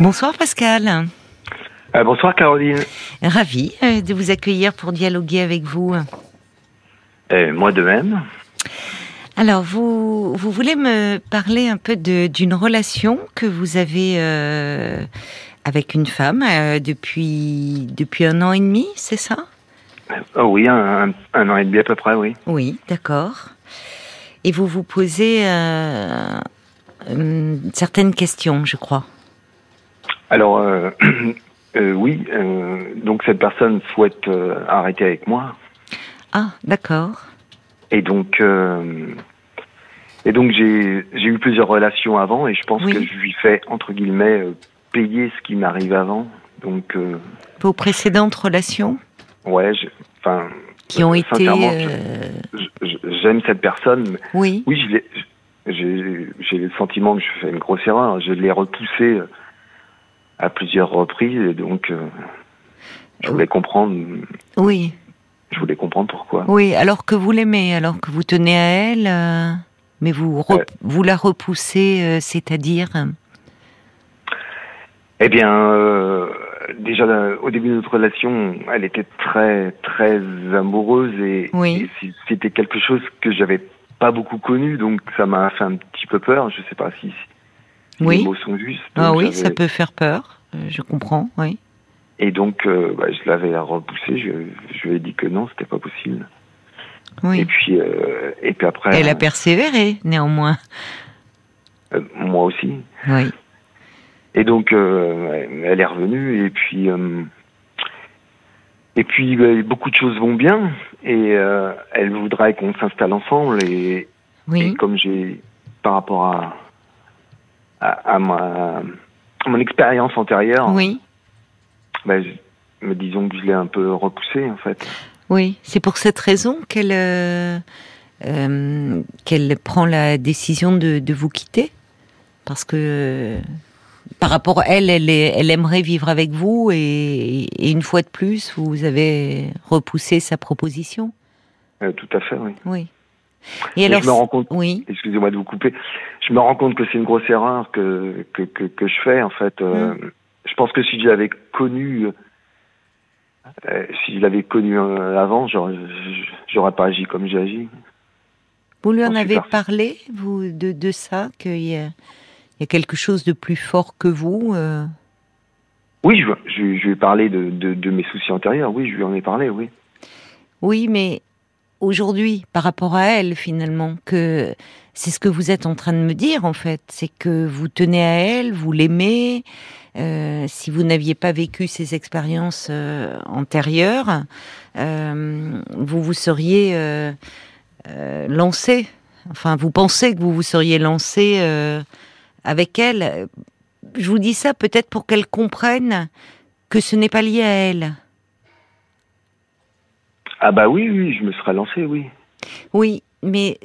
Bonsoir Pascal. Euh, bonsoir Caroline. Ravi euh, de vous accueillir pour dialoguer avec vous. Euh, moi de même. Alors, vous, vous voulez me parler un peu d'une relation que vous avez avec une femme depuis, depuis un an et demi, c'est ça? Oh Oui, un, un, an et demi à peu près, oui. Oui, d'accord. Et vous vous posez certaines questions, je crois. Alors, euh, euh, oui, euh, donc cette personne souhaite arrêter avec moi. Ah, d'accord. Et donc, et donc j'ai eu plusieurs relations avant et je pense que je lui fais, entre guillemets, payer ce qui m'arrive avant. Donc, Vos précédentes relations Ouais, enfin. Qui ont été. J'aime cette personne. Oui. Oui, j'ai le sentiment que je fais une grosse erreur. Je l'ai repoussée à plusieurs reprises et donc euh, je voulais comprendre. Oui. Je voulais comprendre pourquoi. Oui, alors que vous l'aimez, alors que vous tenez à elle, euh, mais vous vous la repoussez, euh, c'est-à-dire Eh bien, déjà au début de notre relation, elle était très très amoureuse et, oui. c'était quelque chose que j'avais pas beaucoup connu, donc ça m'a fait un petit peu peur. Je sais pas si oui. les mots sont justes. Ah oui, ça peut faire peur, euh, je comprends, oui. Et donc, euh, bah, je l'avais repoussé, je, je lui ai dit que non, c'était pas possible. Oui. Et puis, euh, et puis après. Elle a persévéré, néanmoins. moi aussi. Oui. Et donc, elle est revenue, et puis. et puis, bah, beaucoup de choses vont bien, et elle voudrait qu'on s'installe ensemble, et, oui. et comme j'ai, par rapport à, à, ma, mon expérience antérieure. Oui. Ben, me disons que je l'ai un peu repoussé en fait. Oui, c'est pour cette raison qu'elle euh, euh, qu'elle prend la décision de, de vous quitter, parce que par rapport à elle, elle, elle aimerait vivre avec vous et, et, une fois de plus, vous avez repoussé sa proposition? Euh, tout à fait, oui. Oui. Et alors, je me rends compte, oui. excusez-moi de vous couper, je me rends compte que c'est une grosse erreur que, que, que, que je fais, en fait. Euh, mm. Je pense que si je l'avais connu, euh, si je l'avais connu euh, avant, j'aurais pas agi comme j'ai agi. Vous lui en avez parlé, vous, de, de ça, qu'il y, a, il y a quelque chose de plus fort que vous euh? Oui, je, je, je, lui ai parlé de, de, de mes soucis antérieurs, oui, je lui en ai parlé, oui. Oui, mais aujourd'hui par rapport à elle finalement que c'est ce que vous êtes en train de me dire en fait, c'est que vous tenez à elle, vous l'aimez. Euh, si vous n'aviez pas vécu ces expériences euh, antérieures, euh, vous vous seriez euh, euh, lancé. Enfin, vous pensez que vous vous seriez lancé euh, avec elle. Je vous dis ça peut-être pour qu'elle comprenne que ce n'est pas lié à elle ah bah oui, oui, je me serais lancé, oui. Oui, mais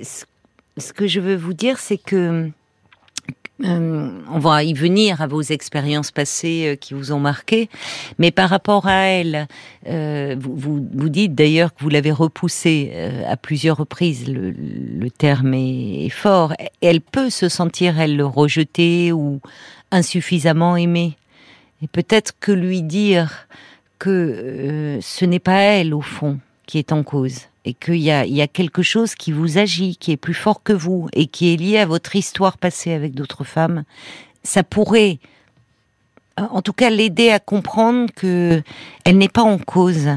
ce, que je veux vous dire, c'est que euh, on va y venir à vos expériences passées euh, qui vous ont marqué, mais par rapport à elle, euh, vous, vous, dites d'ailleurs que vous l'avez repoussée à plusieurs reprises. Le, terme est, fort. Elle peut se sentir elle rejetée ou insuffisamment aimée, et peut-être que lui dire que ce n'est pas elle au fond qui est en cause et qu'il y a, il y a quelque chose qui vous agit, qui est plus fort que vous et qui est lié à votre histoire passée avec d'autres femmes, ça pourrait, en tout cas, l'aider à comprendre que elle n'est pas en cause,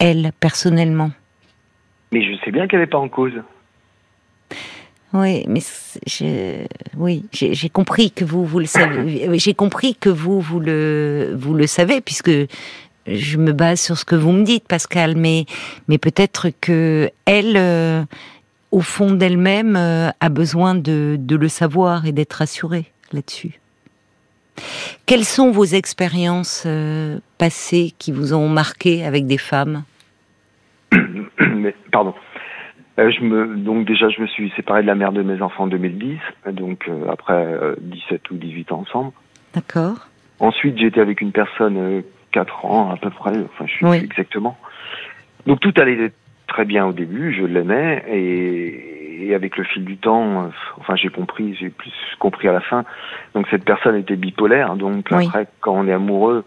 elle personnellement. Mais je sais bien qu'elle n'est pas en cause. Oui, mais je, oui, j'ai compris que vous vous le savez. J'ai compris que vous vous le vous le savez puisque je me base sur ce que vous me dites, Pascal, mais, mais peut-être que elle, euh, au fond d'elle-même, euh, a besoin de, de, le savoir et d'être rassurée là-dessus. Quelles sont vos expériences euh, passées qui vous ont marqué avec des femmes? Mais, Pardon. je me, donc déjà, je me suis séparé de la mère de mes enfants en 2010, donc après 17 ou 18 ans ensemble. D'accord. Ensuite, j'étais avec une personne 4 ans à peu près, enfin je suis oui. exactement. Donc tout allait très bien au début, je l'aimais et, et, avec le fil du temps, euh, enfin j'ai compris, j'ai plus compris à la fin. Donc cette personne était bipolaire. Donc après, quand on est amoureux,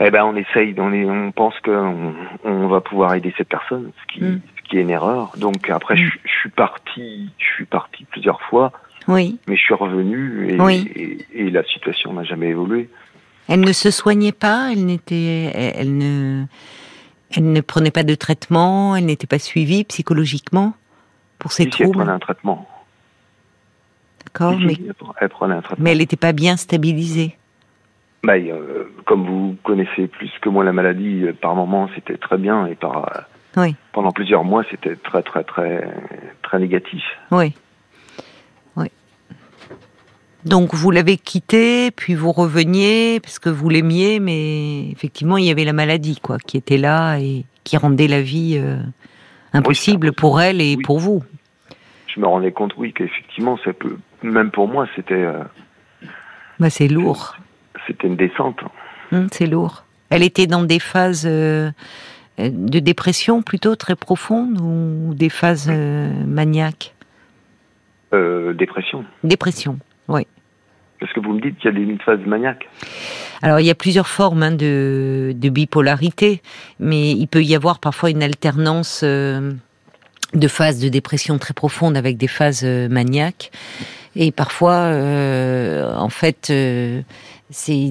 eh ben on essaye, on, est, on pense qu'on on va pouvoir aider cette personne, ce qui, mm. ce qui est une erreur. Donc après, je, mm. je, suis parti, je suis parti plusieurs fois. Oui. Mais je suis revenu et, et, et la situation n'a jamais évolué. Elle ne se soignait pas, elle n'était, elle ne, elle ne prenait pas de traitement, elle n'était pas suivie psychologiquement pour ses troubles. Elle prenait un traitement. D'accord, mais elle prenait un traitement. Mais elle n'était pas bien stabilisée. Bah, euh, comme vous connaissez plus que moi la maladie, euh, par moments c'était très bien et par euh, oui. pendant plusieurs mois c'était très très très très négatif. Oui. Donc vous l'avez quitté, puis vous reveniez parce que vous l'aimiez, mais effectivement il y avait la maladie quoi, qui était là et qui rendait la vie euh, impossible pour elle et pour vous. Je me rendais compte, oui, qu'effectivement ça peut, même pour moi, c'était. Euh, bah c'est lourd. C'était une descente. Hum, c'est lourd. Elle était dans des phases euh, de dépression plutôt très profondes ou des phases maniaques? dépression. Dépression. Parce que vous me dites qu'il y a des phases maniaques. Alors il y a plusieurs formes hein, de, bipolarité, mais il peut y avoir parfois une alternance euh, de phases de dépression très profonde avec des phases euh, maniaques. Et parfois, euh, en fait, c'est,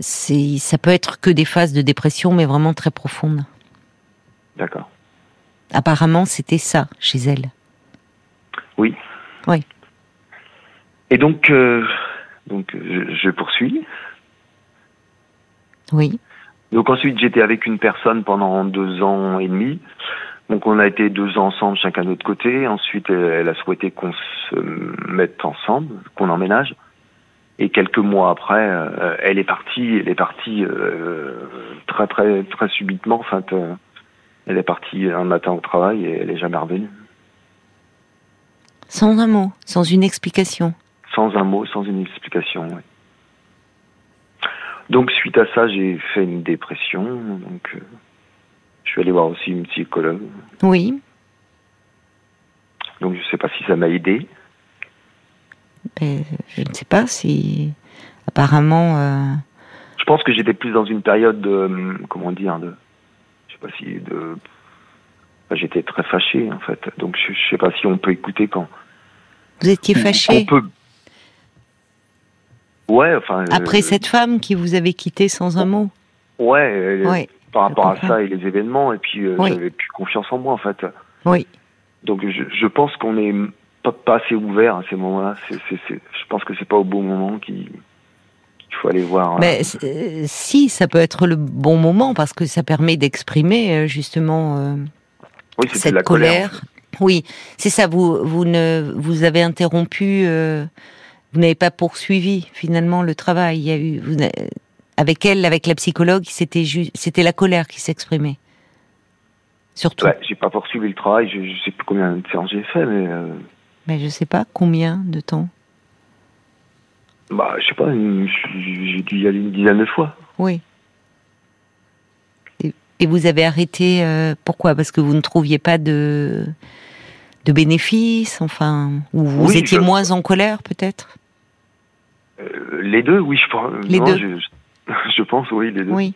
c'est, ça peut être que des phases de dépression, mais vraiment très profondes. D'accord. Apparemment, c'était ça chez elle. Oui. Oui. Et donc, euh, donc je, je, poursuis. Oui. Donc ensuite, j'étais avec une personne pendant deux ans et demi. Donc on a été deux ans ensemble, chacun de notre côté. Ensuite, elle, a souhaité qu'on se mette ensemble, qu'on emménage. Et quelques mois après, euh, elle est partie. Elle est partie euh, très très très subitement. Enfin, euh, elle est partie un matin au travail et elle est jamais revenue. Sans un mot, sans une explication sans un mot, sans une explication. Donc suite à ça, j'ai fait une dépression. Donc euh, je suis allé voir aussi une psychologue. Oui. Donc je ne sais pas si ça m'a aidé. Ben, je ne sais pas si apparemment. Euh, je pense que j'étais plus dans une période de euh, comment dire de je sais pas si de j'étais très fâché en fait. Donc je, ne sais pas si on peut écouter quand. Vous étiez fâché. On peut Ouais, enfin. Après euh, cette femme qui vous avait quitté sans un mot. Ouais. Euh, par rapport à ça et les événements, et puis euh, j'avais plus confiance en moi en fait. Oui. Donc je, je pense qu'on est pas, pas, assez ouvert à ces moments-là. Je pense que c'est pas au bon moment qu'il faut aller voir. Mais si, ça peut être le bon moment parce que ça permet d'exprimer justement oui, cette la colère. Oui, c'est ça. Vous vous ne vous avez interrompu vous n'avez pas poursuivi finalement le travail. Il y a eu vous, avec elle, avec la psychologue, c'était c'était la colère qui s'exprimait. Surtout. Ouais, j'ai pas poursuivi le travail. Je, ne sais plus combien de séances j'ai fait, mais. Euh... Mais je sais pas combien de temps. Bah, je sais pas. J'ai dû y aller une dizaine de fois. Oui. Et, vous avez arrêté euh, pourquoi? Parce que vous ne trouviez pas de de bénéfices, enfin, ou vous étiez moins en colère peut-être? Euh, les deux, oui, je pense. Les deux. Je, pense, oui, les deux. Oui.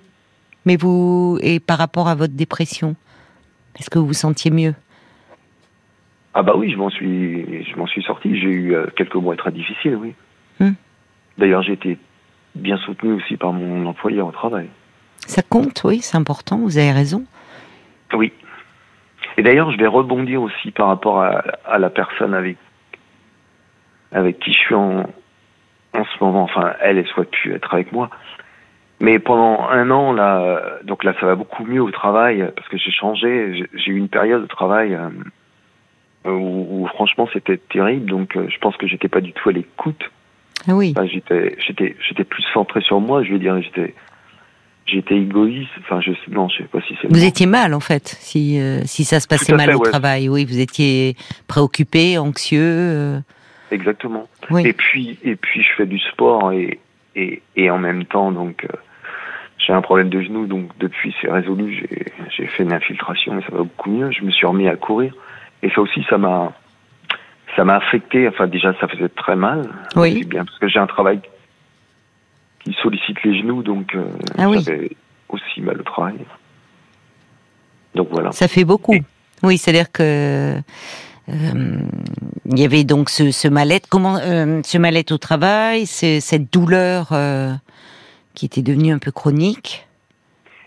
Mais vous, et par rapport à votre dépression, est-ce que vous vous sentiez mieux? Ah bah oui, je m'en suis, je m'en suis sorti. J'ai eu euh, quelques mois très difficiles, oui. Hmm. D'ailleurs, j'ai été bien soutenu aussi par mon employeur au travail. Ça compte, oui, c'est important. Vous avez raison. Oui. Et d'ailleurs, je vais rebondir aussi par rapport à, à la personne avec avec qui je suis en, en ce moment, enfin, elle, elle souhaite plus être avec moi. Mais pendant un an, là, donc là, ça va beaucoup mieux au travail parce que j'ai changé. J'ai eu une période de travail euh, où, franchement, c'était terrible. Donc, euh, je pense que j'étais pas du tout à l'écoute. Ah oui. Enfin, j'étais, j'étais, j'étais plus centré sur moi. Je veux dire, j'étais, j'étais égoïste. Enfin, je non, je sais pas si c'est. Vous étiez mal en fait, si euh, si ça se passait mal au travail. Oui, vous étiez préoccupé, anxieux. Exactement. Et puis et puis je fais du sport et et, et en même temps donc euh, j'ai un problème de genou donc depuis c'est résolu j'ai j'ai fait une infiltration et ça va beaucoup mieux. Je me suis remis à courir et ça aussi, ça m'a, ça m'a affecté. Enfin, déjà, ça faisait très mal. Oui. bien parce que j'ai un travail qui sollicite les genoux, donc euh, Ah oui. j'avais aussi mal au travail. Donc voilà. Ça fait beaucoup. Oui, c'est-à-dire que il y avait donc ce, ce mal-être. Comment euh, ce mal-être au travail, cette douleur euh, qui était devenue un peu chronique.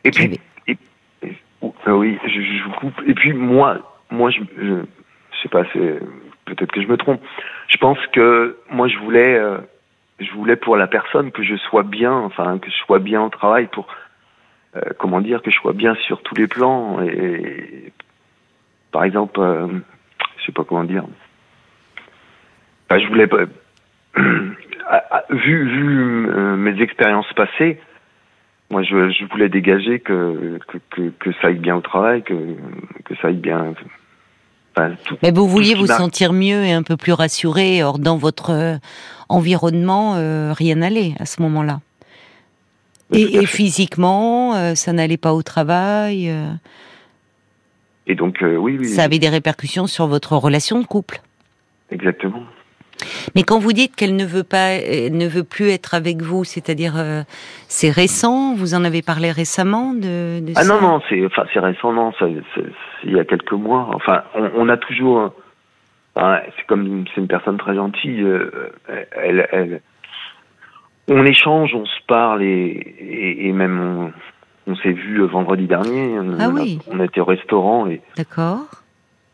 Et puis, avait- et- et- oh, oui, je, je vous coupe. Et puis moi, moi, je, je, je sais pas, c'est peut-être que je me trompe. Je pense que moi, je voulais, euh, je voulais pour la personne que je sois bien, enfin que je sois bien au travail, pour euh, comment dire, que je sois bien sur tous les plans. Et par exemple, euh, je sais pas comment dire. Enfin, je voulais pas. vu vu euh, mes expériences passées, moi, je, je voulais dégager que, que, que, que ça aille bien au travail, que, que ça aille bien. Enfin, tout. Mais vous vouliez vous sentir mieux et un peu plus rassuré. Or, dans votre euh, environnement, euh, rien n'allait à ce moment-là. Et, physiquement, euh, ça n'allait pas au travail. Euh, Et donc, euh, oui, oui, ça avait des répercussions sur votre relation de couple. exactement. Mais quand vous dites qu'elle ne veut pas, elle ne veut plus être avec vous, c'est-à-dire euh, c'est récent, vous en avez parlé récemment de, de Ah ça non, non, c'est enfin, c'est récent, non, ça, c'est- c'est il y a quelques mois. Enfin, on, on a toujours. c'est comme c'est une personne très gentille. euh, elle, elle, on échange, on se parle et, et, et même on, on s'est vu vendredi dernier. On, Ah a- oui. on était au restaurant et D'accord.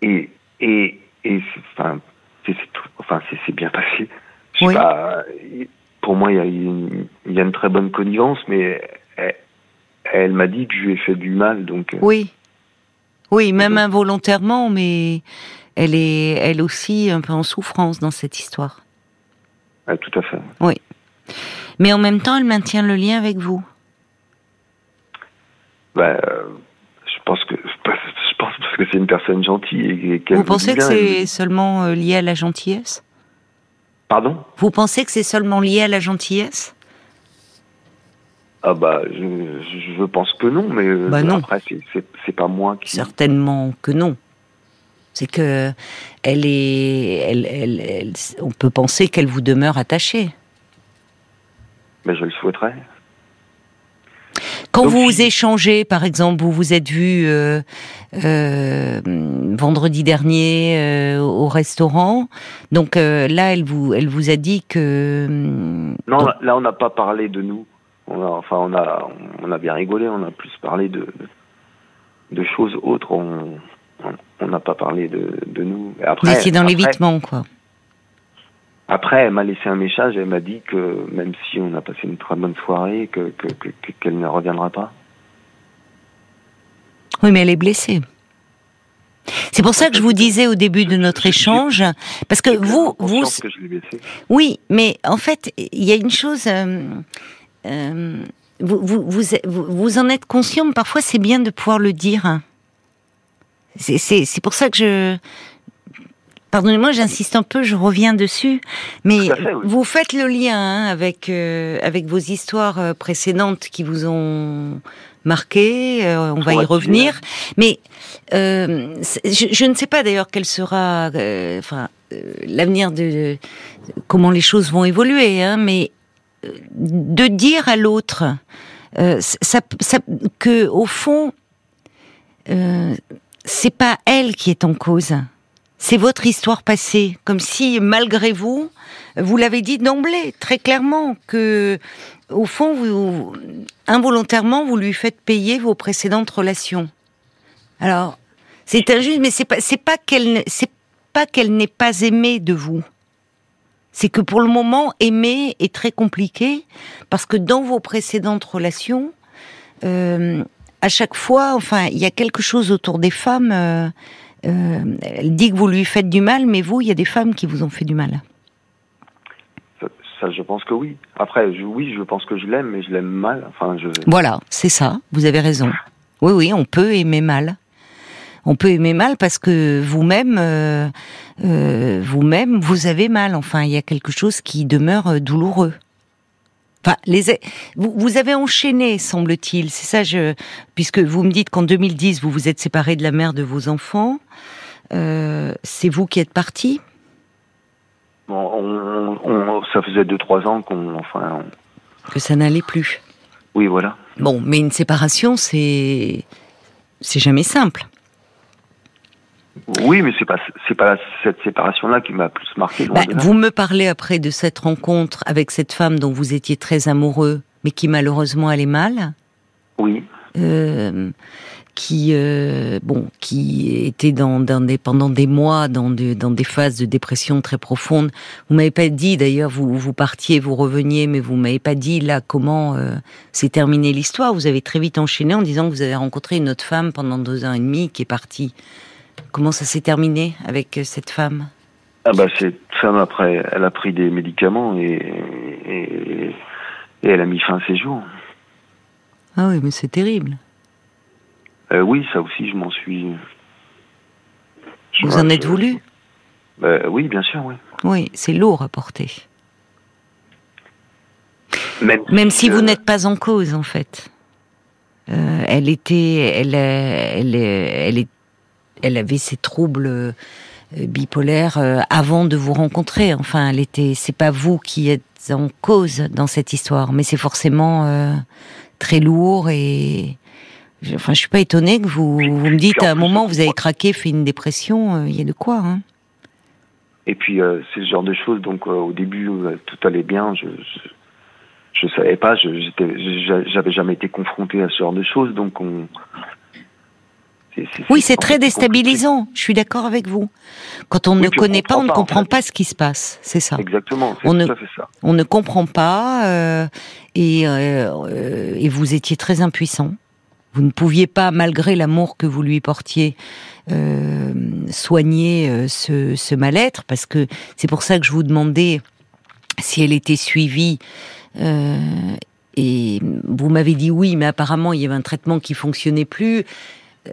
et et et c'est- enfin c'est enfin c'est bien passé je sais Oui. pas euh, pour moi il y a une il y a une très bonne connivence mais elle, elle m'a dit que je lui ai fait du mal donc euh, Oui. Oui, même donc- involontairement, mais elle est, elle aussi, un peu en souffrance dans cette histoire. tout à fait Mais en même temps, elle maintient le lien avec vous. Bah, euh, je pense que je pense parce que c'est une personne gentille et, et qu'elle Vous pensez que c'est seulement euh, lié à la gentillesse? Pardon? Vous pensez que c'est seulement lié à la gentillesse? Ah bah je, pense que non mais euh, Bah non. après c'est pas moi qui Certainement que non. C'est que elle est, elle, elle, elle- on peut penser qu'elle vous demeure attachée. mais je le souhaiterais Quand Donc, vous échangez, par exemple, vous vous êtes vu euh, euh, vendredi dernier euh, au restaurant, donc là, elle vous, elle vous a dit que Non, donc- là, on n'a pas parlé de nous. On a, enfin, on a, on a bien rigolé. On a plus parlé de, de choses autres. On, on- on n'a pas parlé de, de nous. Et vous après, étiez dans l'évitement, quoi. Après, elle m'a laissé un message. Elle m'a dit que même si on a passé une très bonne soirée, que que- que- que- qu'elle ne reviendra pas. Oui, mais elle est blessée. C'est pour ça que je vous disais au début de notre échange, parce que vous, vous, que je l'ai blessée. Oui, mais en fait, il y a une chose. euh, euh, vous, vous, vous, vous- vous en êtes conscient, mais parfois c'est bien de pouvoir le dire. C'est- C'est c'est pour ça que je. Pardonnez-moi, j'insiste un peu, je reviens dessus, mais fait, oui. vous faites le lien hein, avec euh, avec vos histoires euh, précédentes qui vous ont marqué. euh, on va y revenir, mais euh, je, je ne sais pas d'ailleurs quel sera, euh, enfin, l'avenir de comment les choses vont évoluer, hein, mais de dire à l'autre euh, ça, ça, que au fond, euh, c'est pas elle qui est en cause, c'est votre histoire passée, comme si malgré vous, vous l'avez dit d'emblée très clairement que au fond, vous, involontairement, vous lui faites payer vos précédentes relations. Alors, c'est injuste, mais c'est pas, c'est pas qu'elle, c'est pas qu'elle n'ait pas aimé de vous. C'est que pour le moment, aimer est très compliqué parce que dans vos précédentes relations, euh, à chaque fois, enfin, il y a quelque chose autour des femmes. euh, euh, elle dit que vous lui faites du mal, mais vous, il y a des femmes qui vous ont fait du mal. Ça, ça, je pense que oui. Après, je, oui, je pense que je l'aime, mais je l'aime mal. Enfin, je. Voilà, c'est ça. Vous avez raison. Oui, oui, on peut aimer mal. On peut aimer mal parce que vous-même, euh, euh, vous-même, vous avez mal. Enfin, il y a quelque chose qui demeure douloureux. Enfin, les, vous, avez enchaîné, semble-t-il. C'est ça, je, puisque vous me dites qu'en 2010, vous vous êtes séparé de la mère de vos enfants. euh, c'est vous qui êtes parti Bon, on, ça faisait deux trois ans qu'on, enfin, que ça n'allait plus. Oui, voilà. Bon, mais une séparation, c'est c'est jamais simple. Oui, mais c'est pas c'est pas cette séparation-là qui m'a plus marqué. Bah, vous me parlez après de cette rencontre avec cette femme dont vous étiez très amoureux, mais qui malheureusement allait mal. Oui. Euh, qui euh, bon qui était dans, dans, des pendant des mois dans, dans des phases de dépression très profondes. Vous m'avez pas dit d'ailleurs vous vous partiez vous reveniez mais vous m'avez pas dit là comment euh, s'est terminée l'histoire. Vous avez très vite enchaîné en disant que vous avez rencontré une autre femme pendant deux ans et demi qui est partie. Comment ça s'est terminé avec euh, cette femme? Ah bah cette femme après elle a pris des médicaments et, et, et elle a mis fin à ses jours. Ah oui mais c'est terrible. Euh, oui, ça aussi, je m'en suis. Vous en êtes voulu? Bah, Oui, bien sûr, oui. Oui, c'est lourd à porter. Même, si, vous n'êtes pas en cause, en fait. Euh, elle était, elle, elle, elle, elle, avait ses troubles euh, bipolaires avant de vous rencontrer. Enfin, elle était. C'est pas vous qui êtes en cause dans cette histoire, mais c'est forcément très lourd et Enfin, je suis pas étonnée que vous, vous me dites à un moment vous avez craqué, fait une dépression. Euh, il y a de quoi. Hein. Et puis euh, c'est ce genre de choses. Donc euh, au début tout allait bien. Je, je, savais pas. Je j'avais jamais été confronté à ce genre de choses. Donc on. Oui, c'est très déstabilisant. Je suis d'accord avec vous. Quand on ne connaît pas, on ne comprend pas ce qui se passe. C'est ça. Exactement. On ne, ça. on ne comprend pas et, et vous étiez très impuissant. Vous ne pouviez pas, malgré l'amour que vous lui portiez, euh, soigner euh, ce, ce mal-être, parce que c'est pour ça que je vous demandais si elle était suivie. Euh, et vous m'avez dit oui, mais apparemment il y avait un traitement qui fonctionnait plus.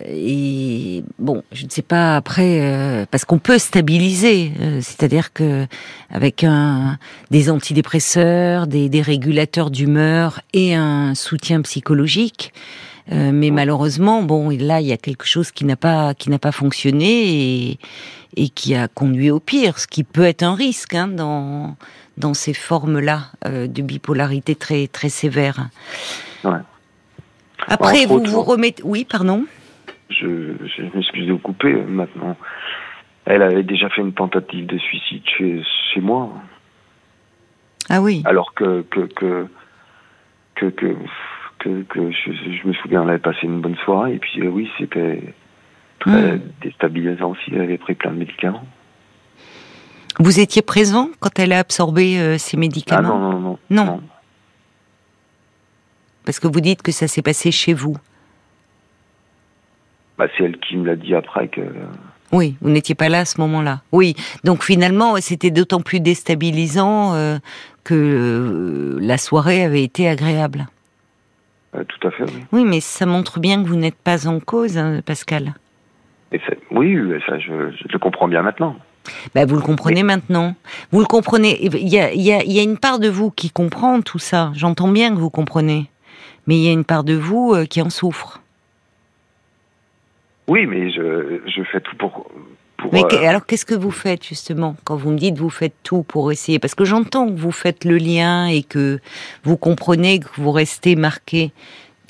Et bon, je ne sais pas après, parce qu'on peut stabiliser, c'est-à-dire que avec un des antidépresseurs, des, des régulateurs d'humeur et un soutien psychologique, euh, mais malheureusement, bon, là, il y a quelque chose qui n'a pas qui n'a pas fonctionné et, et qui a conduit au pire, ce qui peut être un risque hein, dans dans ces formes-là euh, de bipolarité très très sévère. Ouais. Après, vous vous remettez. Oui, pardon. Je, je m'excuse de vous couper maintenant. Elle avait déjà fait une tentative de suicide chez, chez moi. Ah oui. Alors que que que que, que que, je, me souviens, elle avait passé une bonne soirée, et puis euh, oui, c'était très hmm. déstabilisant aussi, elle avait pris plein de médicaments. Vous étiez présent quand elle a absorbé euh, ces médicaments? ah non, non, non, non, Parce que vous dites que ça s'est passé chez vous. Bah, c'est elle qui me l'a dit après que... Oui, vous n'étiez pas là à ce moment-là. Oui, donc finalement, c'était d'autant plus déstabilisant euh, que la soirée avait été agréable. Euh, tout à fait, oui. Oui, mais ça montre bien que vous n'êtes pas en cause, hein, Pascal. Et oui, ça, je, le comprends bien maintenant. Ben, vous le comprenez maintenant. Vous le comprenez. Il y a, y, a, y a, une part de vous qui comprend tout ça. J'entends bien que vous comprenez. Mais il y a une part de vous euh, qui en souffre. Oui, mais je, je fais tout pour, mais euh, alors, qu'est-ce que vous faites justement quand vous me dites vous faites tout pour essayer? Parce que j'entends que vous faites le lien et que vous comprenez que vous restez marqué.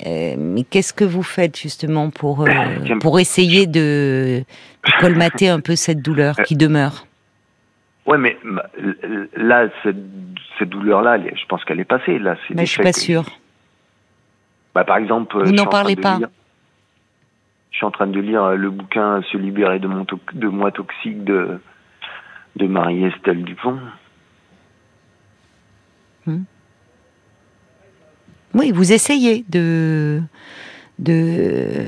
Euh, mais qu'est-ce que vous faites justement pour euh, pour essayer de, colmater un peu cette douleur qui demeure? Ouais, mais là, cette, douleur-là, je pense qu'elle est passée. Là, mais je suis pas sûre. Bah, par exemple, vous n'en parlez pas. Je suis en train de lire euh, le bouquin Se libérer de, mon de moi toxique de, de Marie-Estelle Dupont. Hmm. Oui, vous essayez de. de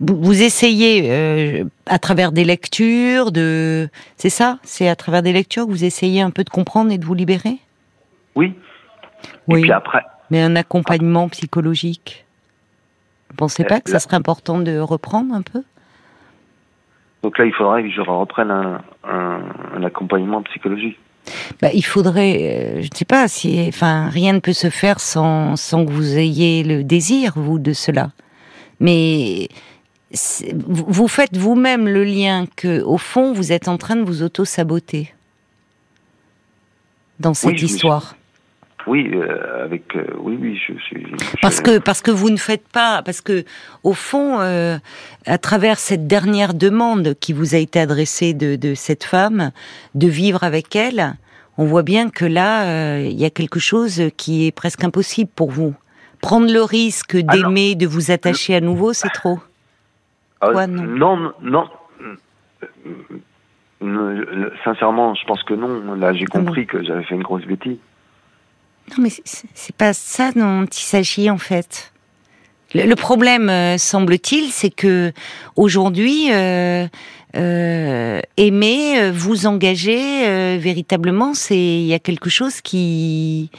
vous, essayez euh, à travers des lectures, de. C'est ça? C'est à travers des lectures que vous essayez un peu de comprendre et de vous libérer? Oui. Oui. Et puis après. Mais un accompagnement psychologique? Vous pensez pas que ça serait important de reprendre un peu? Donc là, il faudrait que je reprenne un, accompagnement psychologique. Bah, il faudrait, euh, je ne sais pas si, enfin, rien ne peut se faire sans, sans que vous ayez le désir, vous, de cela. Mais vous faites vous-même le lien que, au fond, vous êtes en train de vous auto-saboter dans cette histoire. Oui, euh, avec euh, oui, oui, je suis. Parce que parce que vous ne faites pas, parce que au fond, euh, à travers cette dernière demande qui vous a été adressée de, de cette femme, de vivre avec elle, on voit bien que là, il y a quelque chose qui est presque impossible pour vous. Prendre le risque ah d'aimer, de vous attacher à nouveau, c'est trop. Ah, non, non, Sincèrement, je pense que non. Là, j'ai ah compris que j'avais fait une grosse bêtise. Non, mais c'est pas ça dont il s'agit en fait. Le, problème, euh, semble-t-il, c'est que aujourd'hui, euh, euh, aimer, vous engager véritablement, c'est il y a quelque chose qui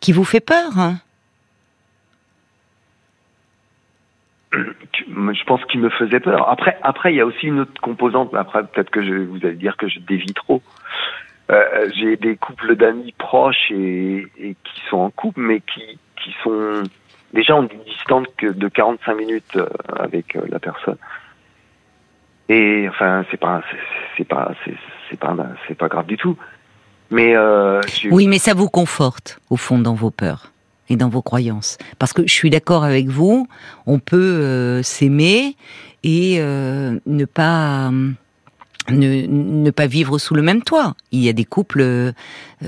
qui vous fait peur. Hein. je pense qu'il me faisait peur. Après, après, il y a aussi une autre composante. Après, peut-être que je, vous allez dire que je dévie trop. Euh, j'ai des couples d'amis proches et, qui sont en couple, mais qui, qui sont déjà en distance de 45 minutes euh, avec euh, la personne. Et enfin, c'est pas, c'est pas, c'est pas, c'est pas grave du tout. Mais oui, mais ça vous conforte au fond dans vos peurs et dans vos croyances. Parce que je suis d'accord avec vous, on peut s'aimer et ne pas ne, pas vivre sous le même toit. Il y a des couples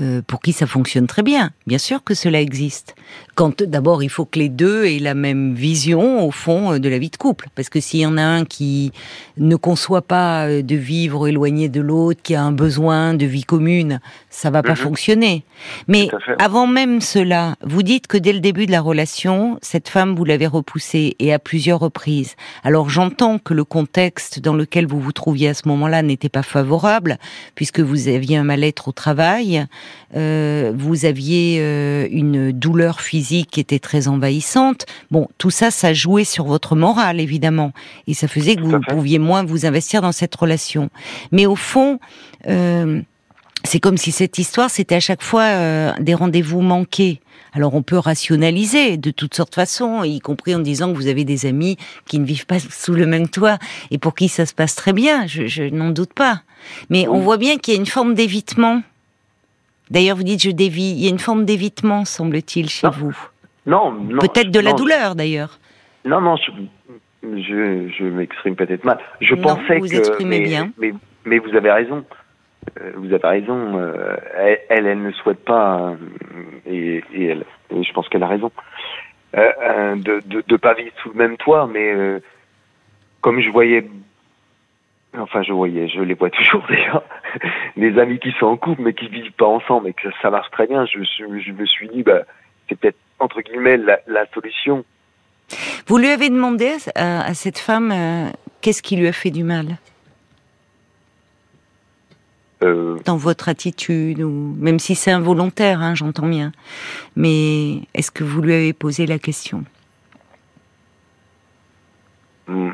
euh, pour qui ça fonctionne très bien. Bien sûr que cela existe. Quand d'abord il faut que les deux aient la même vision au fond euh, de la vie de couple, parce que s'il y en a un qui ne conçoit pas euh, de vivre éloigné de l'autre, qui a un besoin de vie commune, ça va pas mhm. fonctionner. Mais avant même cela, vous dites que dès le début de la relation, cette femme vous l'avez repoussée et à plusieurs reprises. Alors j'entends que le contexte dans lequel vous vous trouviez à ce moment-là n'était pas favorable, puisque vous aviez un mal-être au travail, euh, vous aviez euh, une douleur physique qui était très envahissante. Bon, tout ça, ça jouait sur votre morale, évidemment, et ça faisait que vous pouviez moins vous investir dans cette relation. Mais au fond, euh, c'est comme si cette histoire, c'était à chaque fois des rendez-vous manqués. Alors on peut rationaliser de toutes sortes de façons, y compris en disant que vous avez des amis qui ne vivent pas sous le même toit et pour qui ça se passe très bien, je, n'en doute pas. Mais on voit bien qu'il y a une forme d'évitement. D'ailleurs, vous dites je dévie. Il y a une forme d'évitement, semble-t-il, chez vous. Non, non. Peut-être de la douleur, d'ailleurs. Non, non, je, m'exprime peut-être mal. Je pensais vous que. Exprimez bien. mais, vous avez raison. Euh, vous avez raison. Euh, elle, elle, ne souhaite pas, euh, et, elle, je pense qu'elle a raison, de ne pas vivre sous le même toit. Mais comme je voyais, enfin je voyais, je les vois toujours déjà, des amis qui sont en couple mais qui vivent pas ensemble et que ça marche très bien. Je, je, me suis dit, bah, c'est peut-être entre guillemets la, solution. Vous lui avez demandé à, cette femme qu'est-ce qui lui a fait du mal? Euh, dans votre attitude, ou même si c'est involontaire, hein, j'entends bien. Mais est-ce que vous lui avez posé la question? Hmm.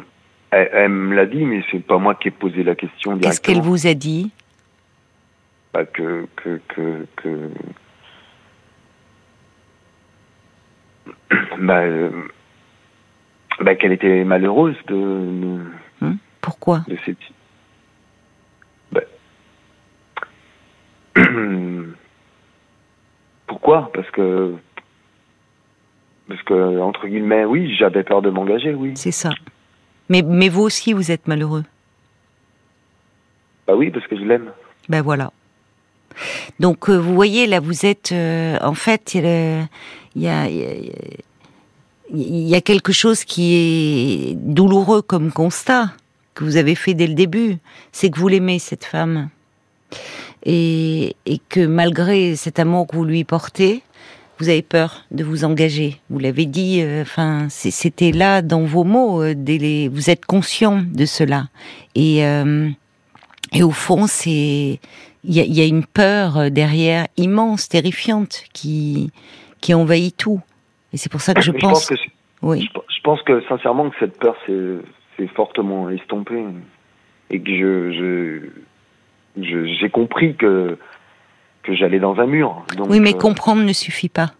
elle, me l'a dit, mais c'est pas moi qui ai posé la question. Qu'est-ce qu'elle vous a dit? Bah, que, que, que, que... Bah, euh, bah, qu'elle était malheureuse de. Hum, pourquoi de cette... Pourquoi? Parce que parce que entre guillemets, oui, j'avais peur de m'engager, oui. C'est ça. Mais mais vous aussi, vous êtes malheureux. Bah oui, parce que je l'aime. Ben voilà. Donc euh, vous voyez là, vous êtes euh, en fait il y a, quelque chose qui est douloureux comme constat que vous avez fait dès le début, c'est que vous l'aimez cette femme et, que malgré cet amour que vous lui portez, vous avez peur de vous engager. Vous l'avez dit, euh, enfin, c'était là dans vos mots. Vous êtes conscient de cela. Et, et au fond, c'est il y a, une peur derrière immense, terrifiante, qui qui envahit tout. Et c'est pour ça que je, pense. que oui. Je, pense que sincèrement que cette peur c'est fortement estompée et que je, je j'ai compris que que j'allais dans un mur. oui, mais euh, comprendre ne suffit pas.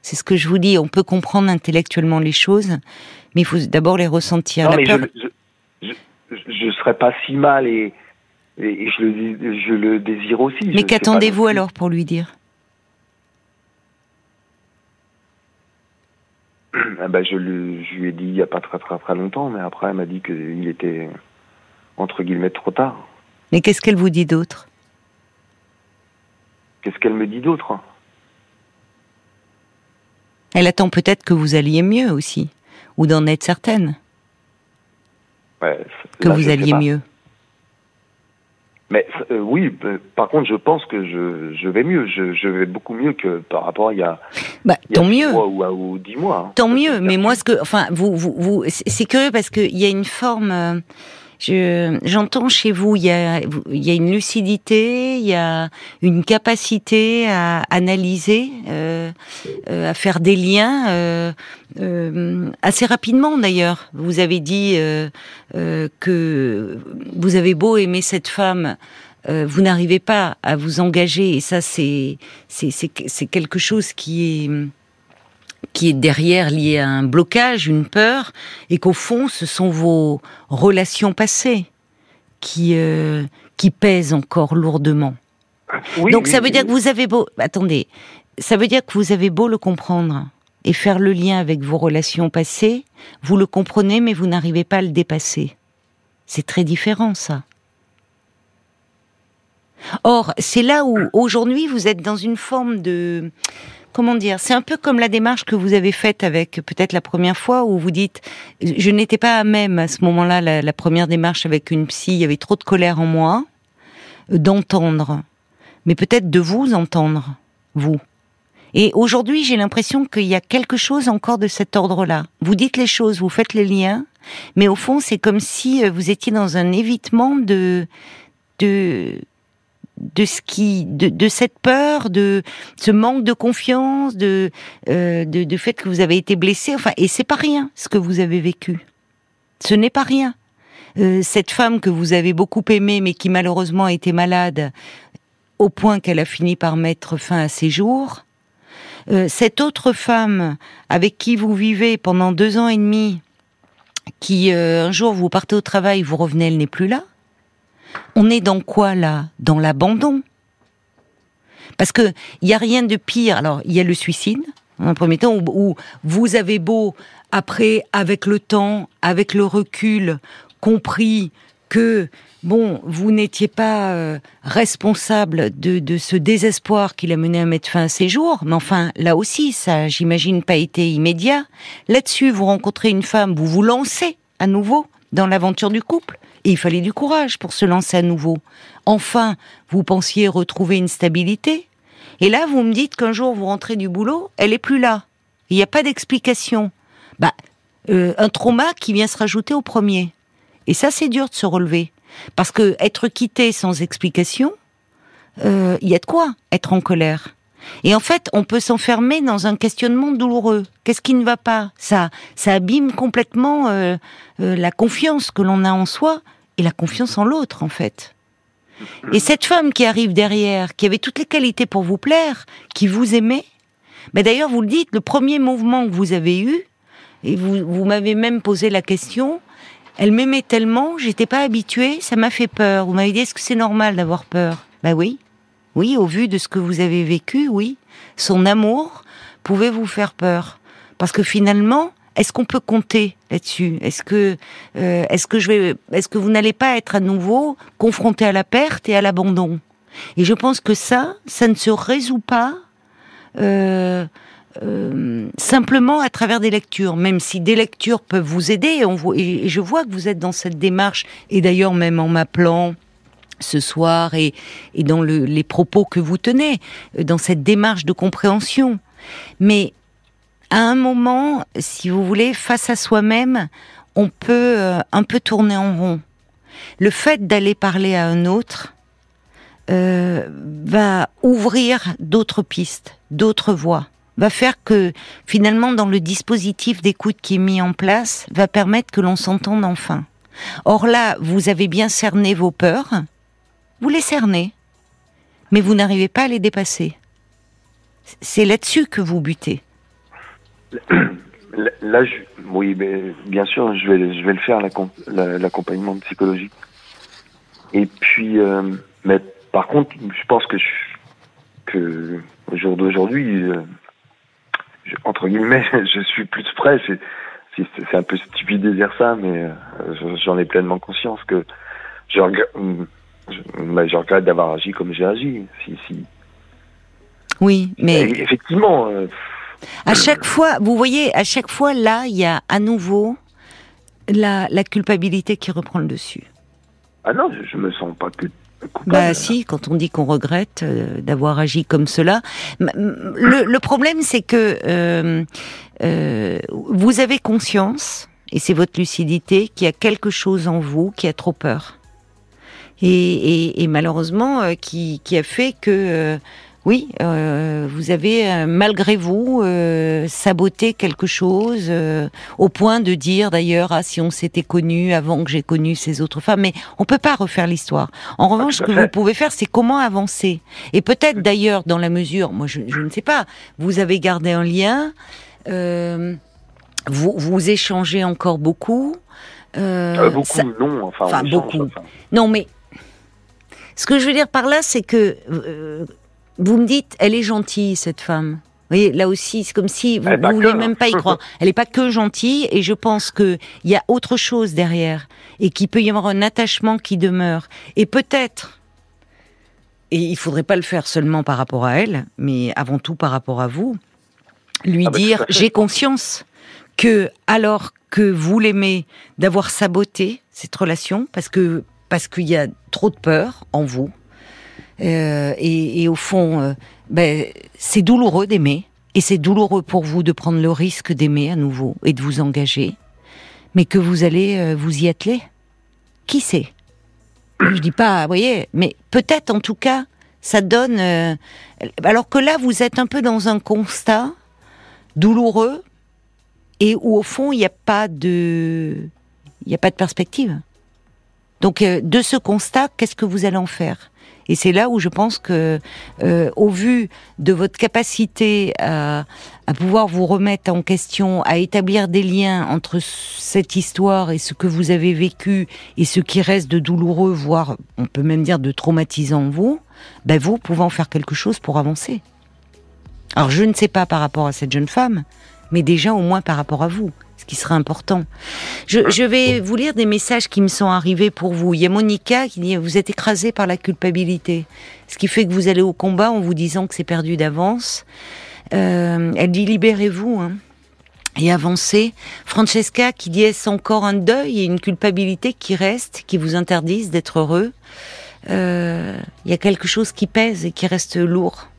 C'est ce que je vous dis. On peut comprendre intellectuellement les choses, mais il faut d'abord les ressentir. Non, mais je ne serais pas si mal et, et je, le, je le désire aussi. Mais qu'attendez-vous alors pour lui dire? Ah ben je, lui, je lui ai dit il n'y a pas très très très longtemps, mais après elle m'a dit qu'il était entre guillemets trop tard. Mais qu'est-ce qu'elle vous dit d'autre? Qu'est-ce qu'elle me dit d'autre? Elle attend peut-être que vous alliez mieux aussi, ou d'en être certaine. que vous alliez mieux. Mais euh, oui, euh, par contre, je pense que je, je vais mieux. Je, je, vais beaucoup mieux que par rapport à il y a, bah, tant mieux. Mois ou, dix mois. Hein. Tant mieux. Mais moi, ce que, enfin, vous, vous, vous c'est curieux parce qu'il y a une forme. J'entends chez vous, il y a, il y a une lucidité, il y a une capacité à analyser, euh, euh, à faire des liens euh, euh assez rapidement d'ailleurs. Vous avez dit euh, euh, que vous avez beau aimer cette femme. vous n'arrivez pas à vous engager et ça c'est c'est quelque chose qui est qui est derrière lié à un blocage, une peur, et qu'au fond, ce sont vos relations passées qui, euh, qui pèsent encore lourdement. Donc ça veut dire que vous avez beau... Attendez, ça veut dire que vous avez beau le comprendre et faire le lien avec vos relations passées, vous le comprenez, mais vous n'arrivez pas à le dépasser. C'est très différent, ça. Or, c'est là où aujourd'hui vous êtes dans une forme de comment dire, c'est un peu comme la démarche que vous avez faite avec peut-être la première fois où vous dites, je n'étais pas à même à ce moment-là, la, première démarche avec une psy, il y avait trop de colère en moi, euh, d'entendre, mais peut-être de vous entendre, vous. Et aujourd'hui, j'ai l'impression qu'il y a quelque chose encore de cet ordre-là. Vous dites les choses, vous faites les liens, mais au fond, c'est comme si euh, vous étiez dans un évitement de, de, de ce qui, de, cette peur, de ce manque de confiance, de, euh, de, fait que vous avez été blessé. Enfin, et c'est pas rien ce que vous avez vécu. Ce n'est pas rien. Euh, cette femme que vous avez beaucoup aimée, mais qui malheureusement a été malade au point qu'elle a fini par mettre fin à ses jours. Euh, cette autre femme avec qui vous vivez pendant deux ans et demi, qui un jour vous partez au travail, vous revenez, elle n'est plus là on est dans quoi là? Dans l'abandon? Parce que il y a rien de pire. Alors il y a le suicide en premier temps où, vous avez beau après avec le temps, avec le recul, compris que bon, vous n'étiez pas euh, responsable de, ce désespoir qui l'a mené à mettre fin à ses jours, mais enfin, là aussi, ça, j'imagine, pas été immédiat. Là-dessus, vous rencontrez une femme, vous vous lancez à nouveau dans l'aventure du couple. Il fallait du courage pour se lancer à nouveau. Enfin, vous pensiez retrouver une stabilité. Et là, vous me dites qu'un jour vous rentrez du boulot, elle est plus là. Il n'y a pas d'explication. Bah, euh, un trauma qui vient se rajouter au premier. Et ça, c'est dur de se relever. Parce que être quitté sans explication, euh, il y a de quoi être en colère. Et en fait, on peut s'enfermer dans un questionnement douloureux. Qu'est-ce qui ne va pas? Ça, ça abîme complètement euh, euh, la confiance que l'on a en soi et la confiance en l'autre, en fait. Et cette femme qui arrive derrière, qui avait toutes les qualités pour vous plaire, qui vous aimait, mais d'ailleurs, vous le dites, le premier mouvement que vous avez eu, et vous, vous m'avez même posé la question, elle m'aimait tellement, j'étais pas habituée, ça m'a fait peur. Vous m'avez dit, est-ce que c'est normal d'avoir peur? Ben oui. Oui, au vu de ce que vous avez vécu, oui. Son amour pouvait vous faire peur. Parce que finalement, est-ce qu'on peut compter là-dessus? Est-ce que, euh, est-ce que je vais, est-ce que vous n'allez pas être à nouveau confronté à la perte et à l'abandon? Et je pense que ça, ça ne se résout pas euh, euh, simplement à travers des lectures, même si des lectures peuvent vous aider. Et, je vois que vous êtes dans cette démarche. Et d'ailleurs, même en m'appelant ce soir et, dans les propos que vous tenez, euh, dans cette démarche de compréhension. Mais à un moment, si vous voulez, face à soi-même, on peut euh, un peu tourner en rond. Le fait d'aller parler à un autre euh, va ouvrir d'autres pistes, d'autres voies, va faire que finalement dans le dispositif d'écoute qui est mis en place, va permettre que l'on s'entende enfin. Or là, vous avez bien cerné vos peurs, vous les cernez, mais vous n'arrivez pas à les dépasser. C'est là-dessus que vous butez. là, oui, bien sûr, je vais, le faire l'accompagnement psychologique. Et puis, euh, mais par contre, je pense que au jour d'aujourd'hui, euh, entre guillemets, je suis plus prêt. C'est c'est un peu stupide de dire ça, mais euh, j'en ai pleinement conscience que je regrette, je, regrette d'avoir agi comme j'ai agi. Si, si. Oui, mais effectivement. Euh, à chaque fois, vous voyez, à chaque fois là, il y a à nouveau la, la culpabilité qui reprend le dessus. Ah non, je, je me sens pas que bah si, quand on dit qu'on regrette euh, d'avoir agi comme cela. Le, le problème, c'est que euh, euh, vous avez conscience, et c'est votre lucidité, qu'il y a quelque chose en vous qui a trop peur. Et, et, et malheureusement, euh, qui, qui, a fait que euh, oui, euh, vous avez euh, malgré vous euh, saboté quelque chose euh, au point de dire d'ailleurs ah si on s'était connu avant que j'ai connu ces autres femmes, mais on peut pas refaire l'histoire. En revanche, ce que vous pouvez faire, c'est comment avancer. Et peut-être d'ailleurs dans la mesure, moi je, je, ne sais pas, vous avez gardé un lien, vous vous échangez encore beaucoup. beaucoup ça, non, enfin, enfin beaucoup. Enfin. Non mais ce que je veux dire par là, c'est que vous me dites, elle est gentille, cette femme. Vous voyez, là aussi, c'est comme si vous ne vouliez même pas y croire. Elle n'est pas que gentille, et je pense qu'il y a autre chose derrière, et qu'il peut y avoir un attachement qui demeure. Et peut-être, et il faudrait pas le faire seulement par rapport à elle, mais avant tout par rapport à vous, lui ah bah dire, j'ai conscience que, alors que vous l'aimez, d'avoir saboté cette relation, parce que parce qu'il y a trop de peur en vous, euh, et, au fond, euh, ben, c'est douloureux d'aimer. Et c'est douloureux pour vous de prendre le risque d'aimer à nouveau et de vous engager. Mais que vous allez euh, vous y atteler Qui sait? Je dis pas, vous voyez, mais peut-être en tout cas, ça donne. Alors que là, vous êtes un peu dans un constat douloureux et où au fond, il n'y a pas de. Il n'y a pas de perspective. Donc, euh, de ce constat, qu'est-ce que vous allez en faire? Et c'est là où je pense que, euh, au vu de votre capacité à, pouvoir vous remettre en question, à établir des liens entre cette histoire et ce que vous avez vécu et ce qui reste de douloureux, voire on peut même dire de traumatisant en vous, ben vous pouvez en faire quelque chose pour avancer. Alors je ne sais pas par rapport à cette jeune femme, mais déjà au moins par rapport à vous ce qui sera important. Je, je, vais vous lire des messages qui me sont arrivés pour vous. Il y a Monica qui dit vous êtes écrasé par la culpabilité, ce qui fait que vous allez au combat en vous disant que c'est perdu d'avance. Euh, elle dit libérez-vous. Hein et avancez. Francesca qui dit est-ce encore un deuil et une culpabilité qui reste, qui vous interdisent d'être heureux? Euh, Il y a quelque chose qui pèse et qui reste lourd.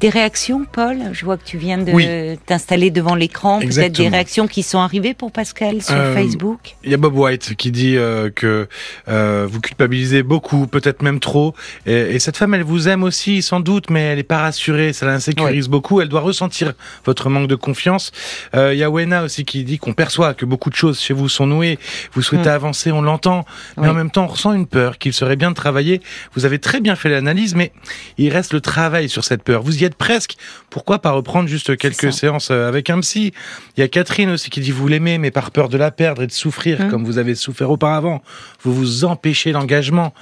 Des réactions, Paul? Je vois que tu viens de oui. t'installer devant l'écran. Peut-être des réactions qui sont arrivées pour Pascal sur euh, Facebook? Il y a Bob White qui dit euh, que euh, vous culpabilisez beaucoup, peut-être même trop. Et, et, cette femme, elle vous aime aussi, sans doute, mais elle n'est pas rassurée. Ça l'insécurise oui. beaucoup. Elle doit ressentir votre manque de confiance. Euh, il y a Wena aussi qui dit qu'on perçoit que beaucoup de choses chez vous sont nouées. Vous souhaitez mmh. avancer, on l'entend. Mais oui. en même temps, on ressent une peur qu'il serait bien de travailler. Vous avez très bien fait l'analyse, mais il reste le travail sur cette peur. Vous y presque. Pourquoi pas reprendre juste quelques séances euh, avec un psy? Il y a Catherine aussi qui dit vous l'aimez, mais par peur de la perdre et de souffrir mmh. comme vous avez souffert auparavant, vous vous empêchez l'engagement.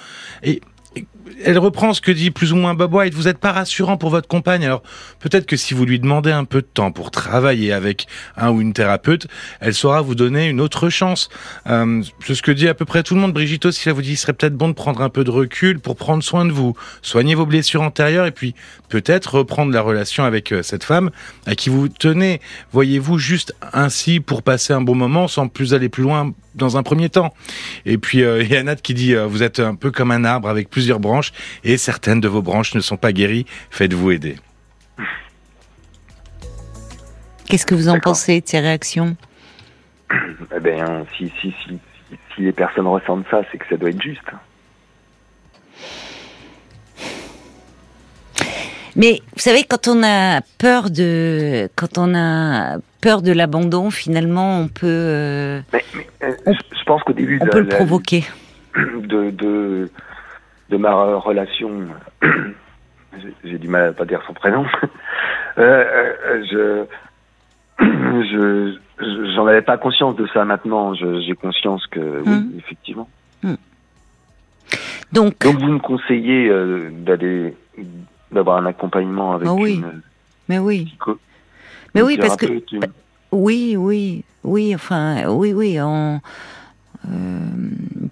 Et elle reprend ce que dit plus ou moins Bob White. Vous n'êtes pas rassurant pour votre compagne. Alors peut-être que si vous lui demandez un peu de temps pour travailler avec un ou une thérapeute, elle saura vous donner une autre chance. Euh, c'est ce que dit à peu près tout le monde. Brigitte aussi, elle vous dit, il serait peut-être bon de prendre un peu de recul pour prendre soin de vous, soigner vos blessures antérieures et puis peut-être reprendre la relation avec euh, cette femme à qui vous tenez. Voyez-vous juste ainsi pour passer un bon moment sans plus aller plus loin dans un premier temps. Et puis euh, il y a Nat qui dit euh, vous êtes un peu comme un arbre avec plusieurs branches et certaines de vos branches ne sont pas guéries. Faites-vous aider. Qu'est-ce que vous en pensez de ces réactions? Eh bien, si, si, si, si les personnes ressentent ça, c'est que ça doit être juste. Mais vous savez, quand on a peur de, quand on a peur de l'abandon, finalement, on peut. Euh, mais, mais, euh, on, je pense qu'au début, on de peut le provoquer. De, de, de ma relation, j'ai du mal à pas dire son prénom. euh, je, je j'en avais pas conscience de ça maintenant. J'ai conscience que oui, Hum. effectivement. Donc, Donc vous me conseillez euh, d'aller d'avoir un accompagnement avec Ah oui. une mais oui, psycho. Mais oui, parce que Oui, oui, oui, enfin, oui, oui, en euh,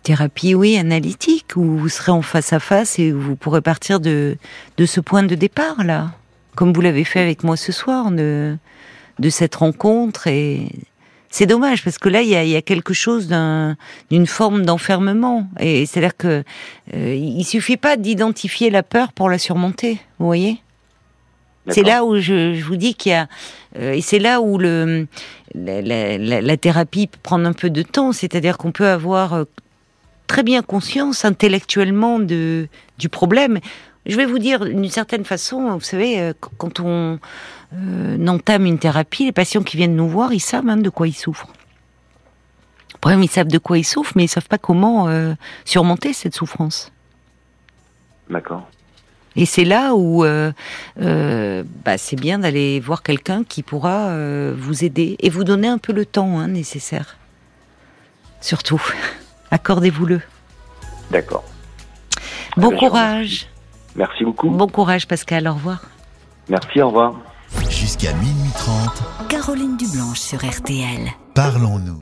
thérapie, oui, analytique, où vous serez en face à face et vous pourrez partir de, de ce point de départ, là, comme vous l'avez fait avec moi ce soir, de, de cette rencontre. Et c'est dommage, parce que là, il y a, y a quelque chose d'un- d'une forme d'enfermement. Et c'est-à-dire que euh, il suffit pas d'identifier la peur pour la surmonter, vous voyez? C'est là où je, je vous dis qu'il y a euh, et c'est là où le la, la- la- la thérapie peut prendre un peu de temps, c'est-à-dire qu'on peut avoir euh, très bien conscience intellectuellement de du problème. Je vais vous dire d'une certaine façon, vous savez, euh, qu- quand on entame une thérapie, les patients qui viennent nous voir, ils savent hein, de quoi ils souffrent. Le problème, ils savent de quoi ils souffrent, mais ils savent pas comment surmonter cette souffrance. D'accord. Et c'est là où euh, euh, bah, c'est bien d'aller voir quelqu'un qui pourra euh, vous aider et vous donner un peu le temps hein, nécessaire. Surtout, accordez-vous-le. D'accord. Bon bien, courage. Merci beaucoup. Bon courage Pascal, au revoir. Merci. Au revoir. Jusqu'à minuit 30, Caroline Dublanche sur RTL. parlons-nous.